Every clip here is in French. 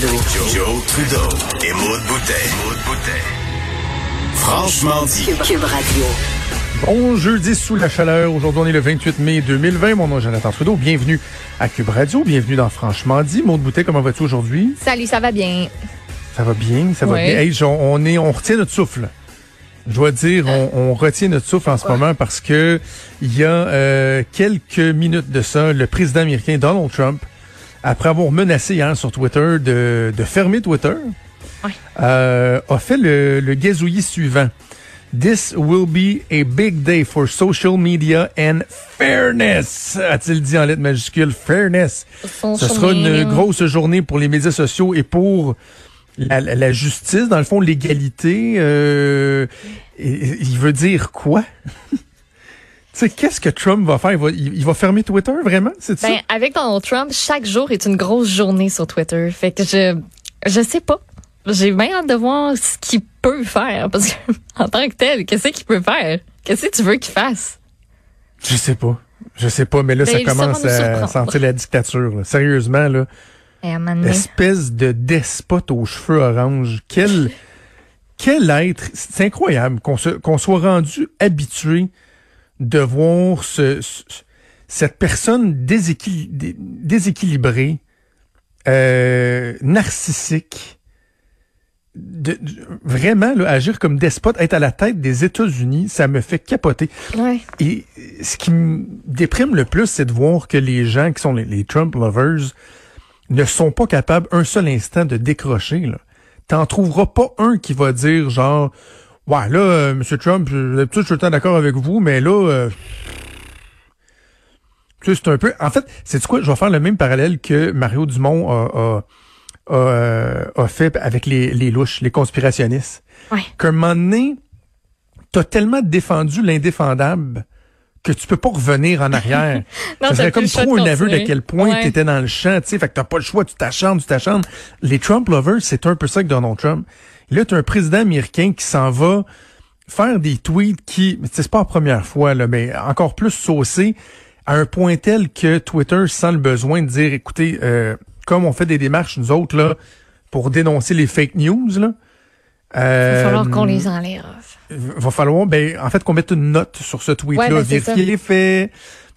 Trudeau. Joe, Trudeau et Maude Boutet. Franchement dit. Cube Radio. Bon jeudi sous la chaleur. Aujourd'hui, on est le 28 mai 2020. Mon nom est Jonathan Trudeau. Bienvenue à Cube Radio. Bienvenue dans Franchement dit. Maude Boutet, comment vas-tu aujourd'hui? Salut, ça va bien. Ça va bien, ça va bien. Hey, on, on est, on retient notre souffle. Je dois dire, on, on retient notre souffle en ce moment parce que il y a euh, quelques minutes de ça, le président américain Donald Trump, après avoir menacé hier sur Twitter de, de fermer Twitter, Ouais. euh, a fait le, le gazouillis suivant. This will be a big day for social media and fairness, a-t-il dit en lettres majuscules. Fairness. Ce sera une grosse journée pour les médias sociaux et pour la, la- la justice, dans le fond, l'égalité. euh, il veut dire quoi? sais, qu'est-ce que Trump va faire? Il va, il- il va fermer Twitter, vraiment? C'est Ben, ça? avec Donald Trump, chaque jour est une grosse journée sur Twitter. Fait que je, je sais pas. J'ai bien hâte de voir ce qu'il peut faire. Parce que, en tant que tel, qu'est-ce qu'il peut faire? Qu'est-ce que tu veux qu'il fasse? Je sais pas. Je sais pas, mais là, Ben, ça saura commence à sentir la dictature. là. Sérieusement, là. Donné- Espèce de despote aux cheveux orange. Quel, quel être. C'est incroyable qu'on se- qu'on soit rendu habitué de voir ce, ce- cette personne déséquili- dé- déséquilibrée, euh, narcissique, de, de- vraiment là, agir comme despote, être à la tête des États-Unis, ça me fait capoter. Ouais. Et ce qui me déprime le plus, c'est de voir que les gens qui sont les, les Trump lovers ne sont pas capables un seul instant de décrocher. T'en trouveras pas un qui va dire genre Ouais, là, euh, M. Trump, euh, d'habitude, je suis tout le temps d'accord avec vous, mais là, euh, tu sais, c'est un peu. En fait, c'est quoi? Je vais faire le même parallèle que Mario Dumont a, a, a, euh, a fait avec les, les louches, les conspirationnistes. Ouais. Qu'à un moment donné, t'as tellement défendu l'indéfendable que tu peux pas revenir en arrière. Non, ça serait comme trop un aveu de quel point Ouais. tu étais dans le champ, tu sais, fait que t'as pas le choix, tu t'acharnes, tu t'acharnes. Les Trump lovers, c'est un peu ça que Donald Trump. Là, tu un président américain qui s'en va faire des tweets qui, c'est pas la première fois, là, mais encore plus saucé à un point tel que Twitter sent le besoin de dire, écoutez, euh, comme on fait des démarches, nous autres, là, pour dénoncer les fake news, là, Il va euh, falloir qu'on les enlève. va falloir, ben, en fait, qu'on mette une note sur ce tweet-là, Ouais, ben, vérifier les faits.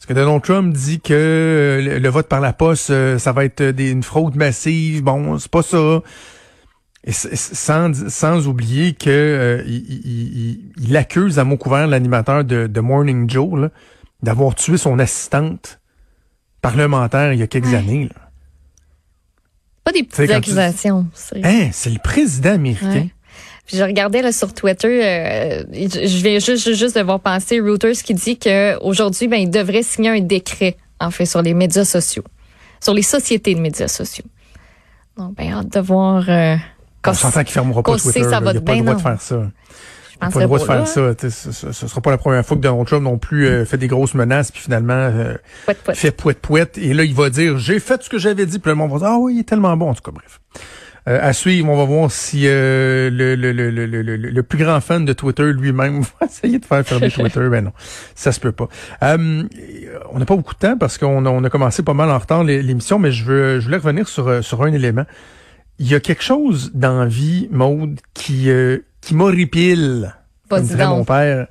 Parce que Donald Trump dit que euh, le, vote par la poste, euh, ça va être des, une fraude massive. Bon, c'est pas ça. Et sans, sans oublier que euh, il, il- il- il accuse à mot couvert l'animateur de, de Morning Joe d'avoir tué son assistante parlementaire il y a quelques Ouais. années. là. Pas des petites tu- accusations. c'est- Hein, c'est le président américain. Ouais. Puis je regardais là sur Twitter, euh, je viens juste, juste, de voir passer Reuters qui dit que aujourd'hui, ben, il devrait signer un décret, en fait, sur les médias sociaux, sur les sociétés de médias sociaux. Donc, ben, hâte de voir. Euh, On s'entend qu'il fermera pas sait, Twitter. ça va il de pas le droit de faire ça. Il n'a pas le droit de faire là. ça. Ce, ce sera pas la première fois que Donald Trump non plus euh, fait des grosses menaces, puis finalement euh, Pouet, pouet. fait pouet pouet. Et là, il va dire j'ai fait ce que j'avais dit. Puis le monde va dire ah oui, il est tellement bon. En tout cas, bref. Euh, à suivre, on va voir si euh, le, le, le, le, le, le- le plus grand fan de Twitter lui-même va essayer de faire fermer Twitter. Ben non, ça se peut pas. Euh, on n'a pas beaucoup de temps parce qu'on a, on a commencé pas mal en retard l'é- l'émission, mais je veux je voulais revenir sur, euh, sur un élément. Il y a quelque chose dans la vie, Maude, qui, euh, qui m'horripile, comme dirait mon père.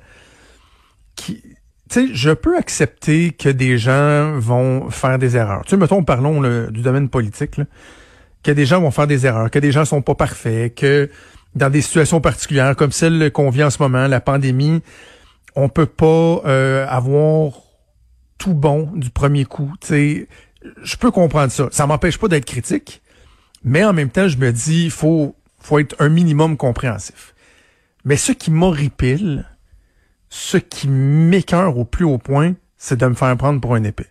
Qui, tu sais, je peux accepter que des gens vont faire des erreurs. Tu sais, mettons, parlons là, du domaine politique, là, que des gens vont faire des erreurs, que des gens sont pas parfaits, que dans des situations particulières comme celle qu'on vit en ce moment, la pandémie, on peut pas euh, avoir tout bon du premier coup. Tu sais, je peux comprendre ça. Ça m'empêche pas d'être critique, mais en même temps, je me dis, il faut, faut être un minimum compréhensif. Mais ce qui m'horripile, ce qui m'écœure au plus haut point, c'est de me faire prendre pour un épée.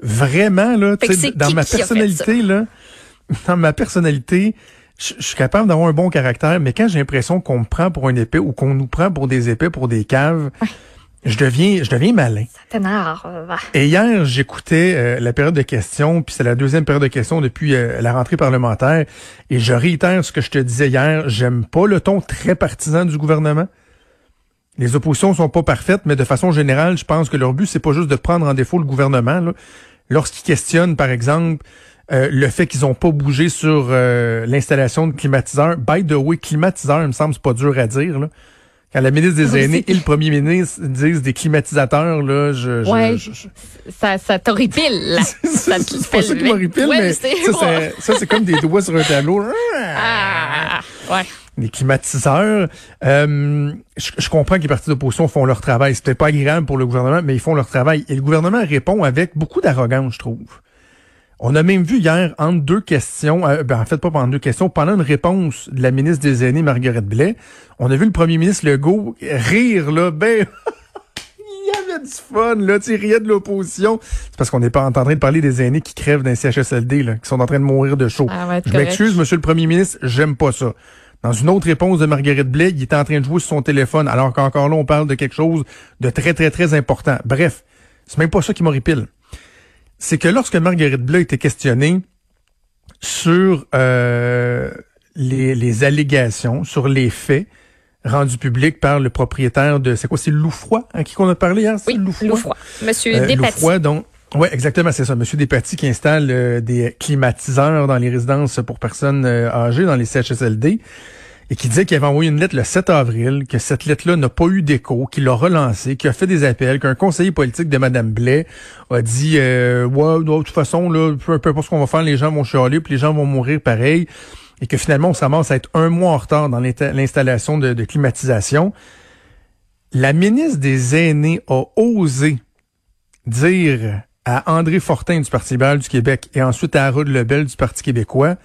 Vraiment, là, dans qui ma qui personnalité, là, dans ma personnalité, je je suis capable d'avoir un bon caractère, mais quand j'ai l'impression qu'on me prend pour un épée ou qu'on nous prend pour des épées, pour des caves, je deviens, je deviens malin. Ça t'énerve. Et hier, j'écoutais euh, la période de questions, puis c'est la deuxième période de questions depuis euh, la rentrée parlementaire. Et je réitère ce que je te disais hier. J'aime pas le ton très partisan du gouvernement. Les oppositions sont pas parfaites, mais de façon générale, je pense que leur but, c'est pas juste de prendre en défaut le gouvernement. Lorsqu'ils questionnent, par exemple, Euh, le fait qu'ils ont pas bougé sur euh, l'installation de climatiseurs. By the way, climatiseur, il me semble, c'est pas dur à dire. Là. Quand la ministre des Aînés et le premier ministre disent des climatisateurs, là, je... Ouais, je, je- ça, ça t'horripile. Ça te c'est fait pas ça qui m'horripile, Ouais, mais c'est- ça, c'est- ça, c'est comme des doigts sur un tableau. Ah, ouais. les climatiseurs. Euh, je, je comprends que les partis d'opposition font leur travail. C'est peut-être pas agréable pour le gouvernement, mais ils font leur travail. Et le gouvernement répond avec beaucoup d'arrogance, je trouve. On a même vu hier, entre deux questions, euh, ben, en fait pas pendant deux questions, pendant une réponse de la ministre des Aînés, Marguerite Blais, on a vu le premier ministre Legault rire, là, ben... Il y avait du fun, là, tu riait de l'opposition. C'est parce qu'on n'est pas en train de parler des aînés qui crèvent d'un CHSLD, là, qui sont en train de mourir de chaud. Ah, ouais, Je m'excuse, monsieur le premier ministre, j'aime pas ça. Dans une autre réponse de Marguerite Blais, il était en train de jouer sur son téléphone, alors qu'encore là, on parle de quelque chose de très, très, très important. Bref, c'est même pas ça qui m'horripile. C'est que lorsque Marguerite Blais était questionnée sur euh, les, les allégations, sur les faits rendus publics par le propriétaire de... C'est quoi, c'est Loufroy, à qui qu'on a parlé hier? C'est Oui, Loufroy? Loufroy. Monsieur Euh. Loufroy, donc. Ouais, exactement, c'est ça. Monsieur Despatie qui installe euh, des climatiseurs dans les résidences pour personnes euh, âgées, dans les CHSLD, et qui disait qu'il avait envoyé une lettre le 7 avril, que cette lettre-là n'a pas eu d'écho, qu'il l'a relancée, qu'il a fait des appels, qu'un conseiller politique de Madame Blais a dit euh, ouais, de toute façon, là, peu, importe ce qu'on va faire, les gens vont chialer, puis les gens vont mourir pareil, et que finalement, on s'amorce à être un mois en retard dans l'insta- l'installation de, de climatisation. La ministre des Aînés a osé dire à André Fortin du Parti libéral du Québec et ensuite à Harold Lebel du Parti québécois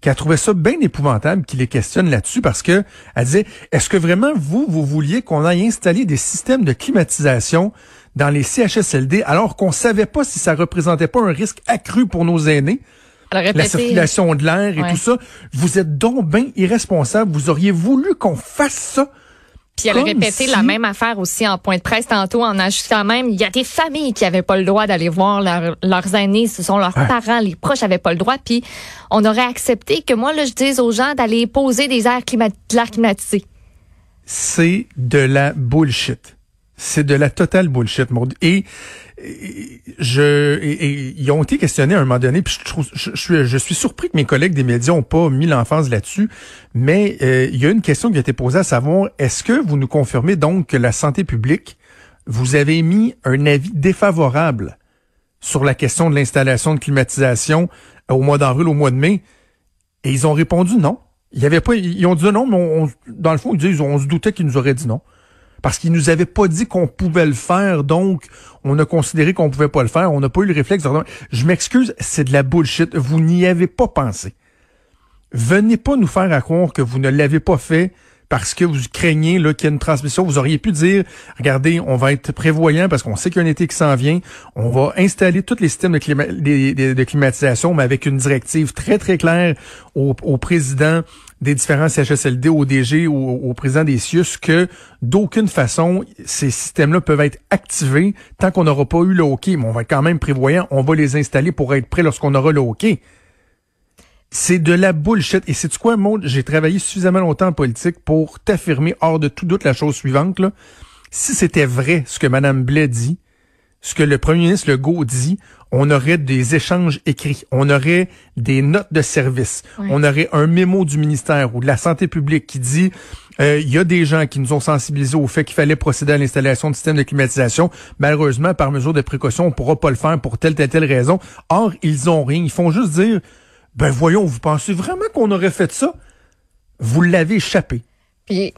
qu'elle trouvait ça bien épouvantable qu'il les questionne là-dessus parce que elle disait est-ce que vraiment vous vous vouliez qu'on aille installer des systèmes de climatisation dans les CHSLD alors qu'on savait pas si ça représentait pas un risque accru pour nos aînés? La circulation de l'air et Ouais. tout ça. Vous êtes donc bien irresponsable vous auriez voulu qu'on fasse ça Puis elle a répété si- la même affaire aussi en point de presse tantôt en ajoutant même, il y a des familles qui avaient pas le droit d'aller voir leur- leurs aînés, ce sont leurs Ouais. parents, les proches avaient pas le droit, puis on aurait accepté que moi, là, je dise aux gens d'aller poser des airs climat de l'air climatisé. c'est de la bullshit. C'est de la totale bullshit, Maud. Et, et je, ils ont été questionnés à un moment donné, puis je, trouve, je, suis, surpris que mes collègues des médias ont pas mis l'emphase là-dessus, mais euh, il y a une question qui a été posée à savoir, est-ce que vous nous confirmez donc que la santé publique, vous avez émis un avis défavorable sur la question de l'installation de climatisation euh, au mois d'avril, au mois de mai? Et ils ont répondu non. Il y avait pas, ils ont dit non, mais dans le fond, ils disent, on se doutait qu'ils nous auraient dit non. Parce qu'ils nous avaient pas dit qu'on pouvait le faire, donc on a considéré qu'on pouvait pas le faire. On n'a pas eu le réflexe. Je m'excuse, c'est de la bullshit. Vous n'y avez pas pensé. Venez pas nous faire à croire que vous ne l'avez pas fait parce que vous craignez qu'il y ait une transmission. Vous auriez pu dire, regardez, on va être prévoyant parce qu'on sait qu'il y a un été qui s'en vient. On va installer tous les systèmes de, climatisation, mais avec une directive très, très claire au président des différents CHSLD, au DG, au, au président des CIUS, que d'aucune façon, ces systèmes-là peuvent être activés tant qu'on n'aura pas eu le. Mais on va quand même prévoyant. On va les installer pour être prêts lorsqu'on aura le OK. C'est de la bullshit. Et c'est quoi, Maud? J'ai travaillé suffisamment longtemps en politique pour t'affirmer hors de tout doute la chose suivante. Là. Si c'était vrai ce que Mme Blais dit, ce que le premier ministre Legault dit, on aurait des échanges écrits, on aurait des notes de service, on aurait un mémo du ministère ou de la santé publique qui dit euh, il y a des gens qui nous ont sensibilisés au fait qu'il fallait procéder à l'installation de systèmes de climatisation. Malheureusement, par mesure de précaution, on pourra pas le faire pour telle, telle, telle raison. Or, ils ont rien. Ils font juste dire ben voyons, vous pensez vraiment qu'on aurait fait ça? Vous l'avez échappé. Puis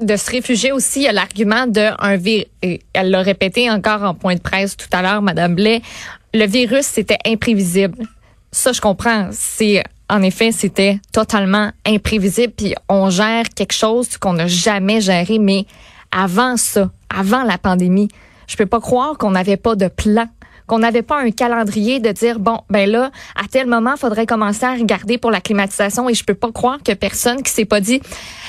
de se réfugier aussi, il y a l'argument de un virus. Elle l'a répété encore en point de presse tout à l'heure, Madame Blais. Le virus, c'était imprévisible. Ça, je comprends. C'est en effet, c'était totalement imprévisible. Puis on gère quelque chose qu'on n'a jamais géré. Mais avant ça, avant la pandémie, je peux pas croire qu'on n'avait pas de plan qu'on n'avait pas un calendrier de dire bon ben là à tel moment faudrait commencer à regarder pour la climatisation et je peux pas croire que personne qui s'est pas dit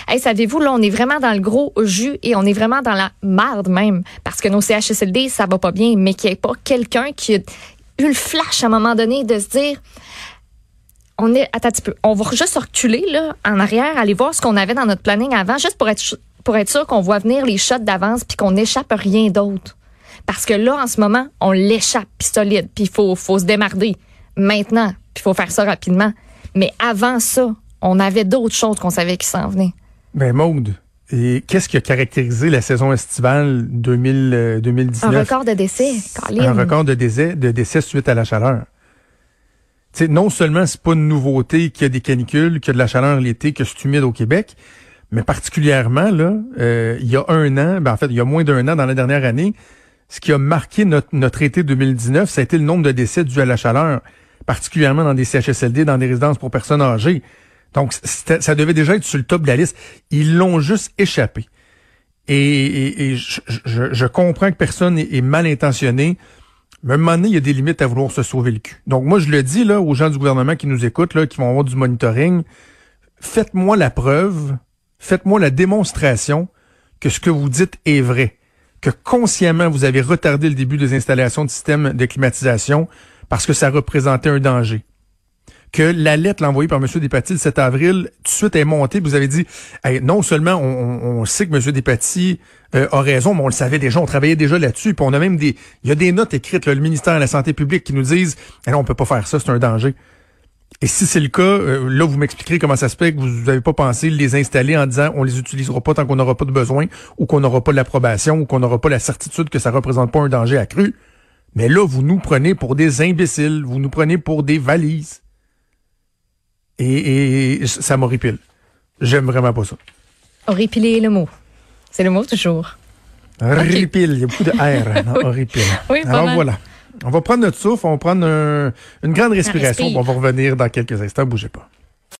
hey savez-vous là on est vraiment dans le gros jus et on est vraiment dans la marde même parce que nos CHSLD ça va pas bien mais qu'il n'y ait pas quelqu'un qui a eu le flash à un moment donné de se dire on est attends un petit peu on va juste reculer là en arrière aller voir ce qu'on avait dans notre planning avant juste pour être pour être sûr qu'on voit venir les shots d'avance puis qu'on n'échappe rien d'autre parce que là, en ce moment, on l'échappe, puis solide, puis il faut, faut se démarder. Maintenant, Puis il faut faire ça rapidement. Mais avant ça, on avait d'autres choses qu'on savait qui s'en venaient. Ben, Maude, et qu'est-ce qui a caractérisé la saison estivale 2000, 2019? Un record de décès, Colin. Un record de décès, de décès suite à la chaleur. sais, non seulement c'est pas une nouveauté qu'il y a des canicules, qu'il y a de la chaleur l'été, que c'est humide au Québec, mais particulièrement là, euh, il y a un an, ben en fait, il y a moins d'un an dans la dernière année, ce qui a marqué notre, notre été 2019, ça a été le nombre de décès dus à la chaleur, particulièrement dans des CHSLD, dans des résidences pour personnes âgées. Donc, ça devait déjà être sur le top de la liste. Ils l'ont juste échappé. Et, je, comprends que personne est, mal intentionné. Mais à un moment donné, il y a des limites à vouloir se sauver le cul. Donc, moi, je le dis là aux gens du gouvernement qui nous écoutent, là, qui vont avoir du monitoring. Faites-moi la preuve, faites-moi la démonstration que ce que vous dites est vrai. Que consciemment, vous avez retardé le début des installations de systèmes de climatisation parce que ça représentait un danger que la lettre envoyée par M. Despatie le 7 avril, tout de suite est montée. Vous avez dit, non seulement on, sait que M. Despatie euh, a raison, mais on le savait déjà, on travaillait déjà là-dessus. Puis on a même des, il y a des notes écrites, le ministère de la Santé publique qui nous disent, eh non, on peut pas faire ça, c'est un danger. Et si c'est le cas, euh, là, vous m'expliquerez comment ça se fait que vous n'avez pas pensé les installer en disant on les utilisera pas tant qu'on n'aura pas de besoin ou qu'on n'aura pas l'approbation ou qu'on n'aura pas la certitude que ça représente pas un danger accru. Mais là, vous nous prenez pour des imbéciles, vous nous prenez pour des valises. Et, et ça m'horripile. J'aime vraiment pas ça. Horripiler le mot. C'est le mot toujours. Horripile. Il y a beaucoup de R dans horripile. Oui, Alors voilà. On va prendre notre souffle, on va prendre une grande respiration. On va revenir dans quelques instants. Bougez pas.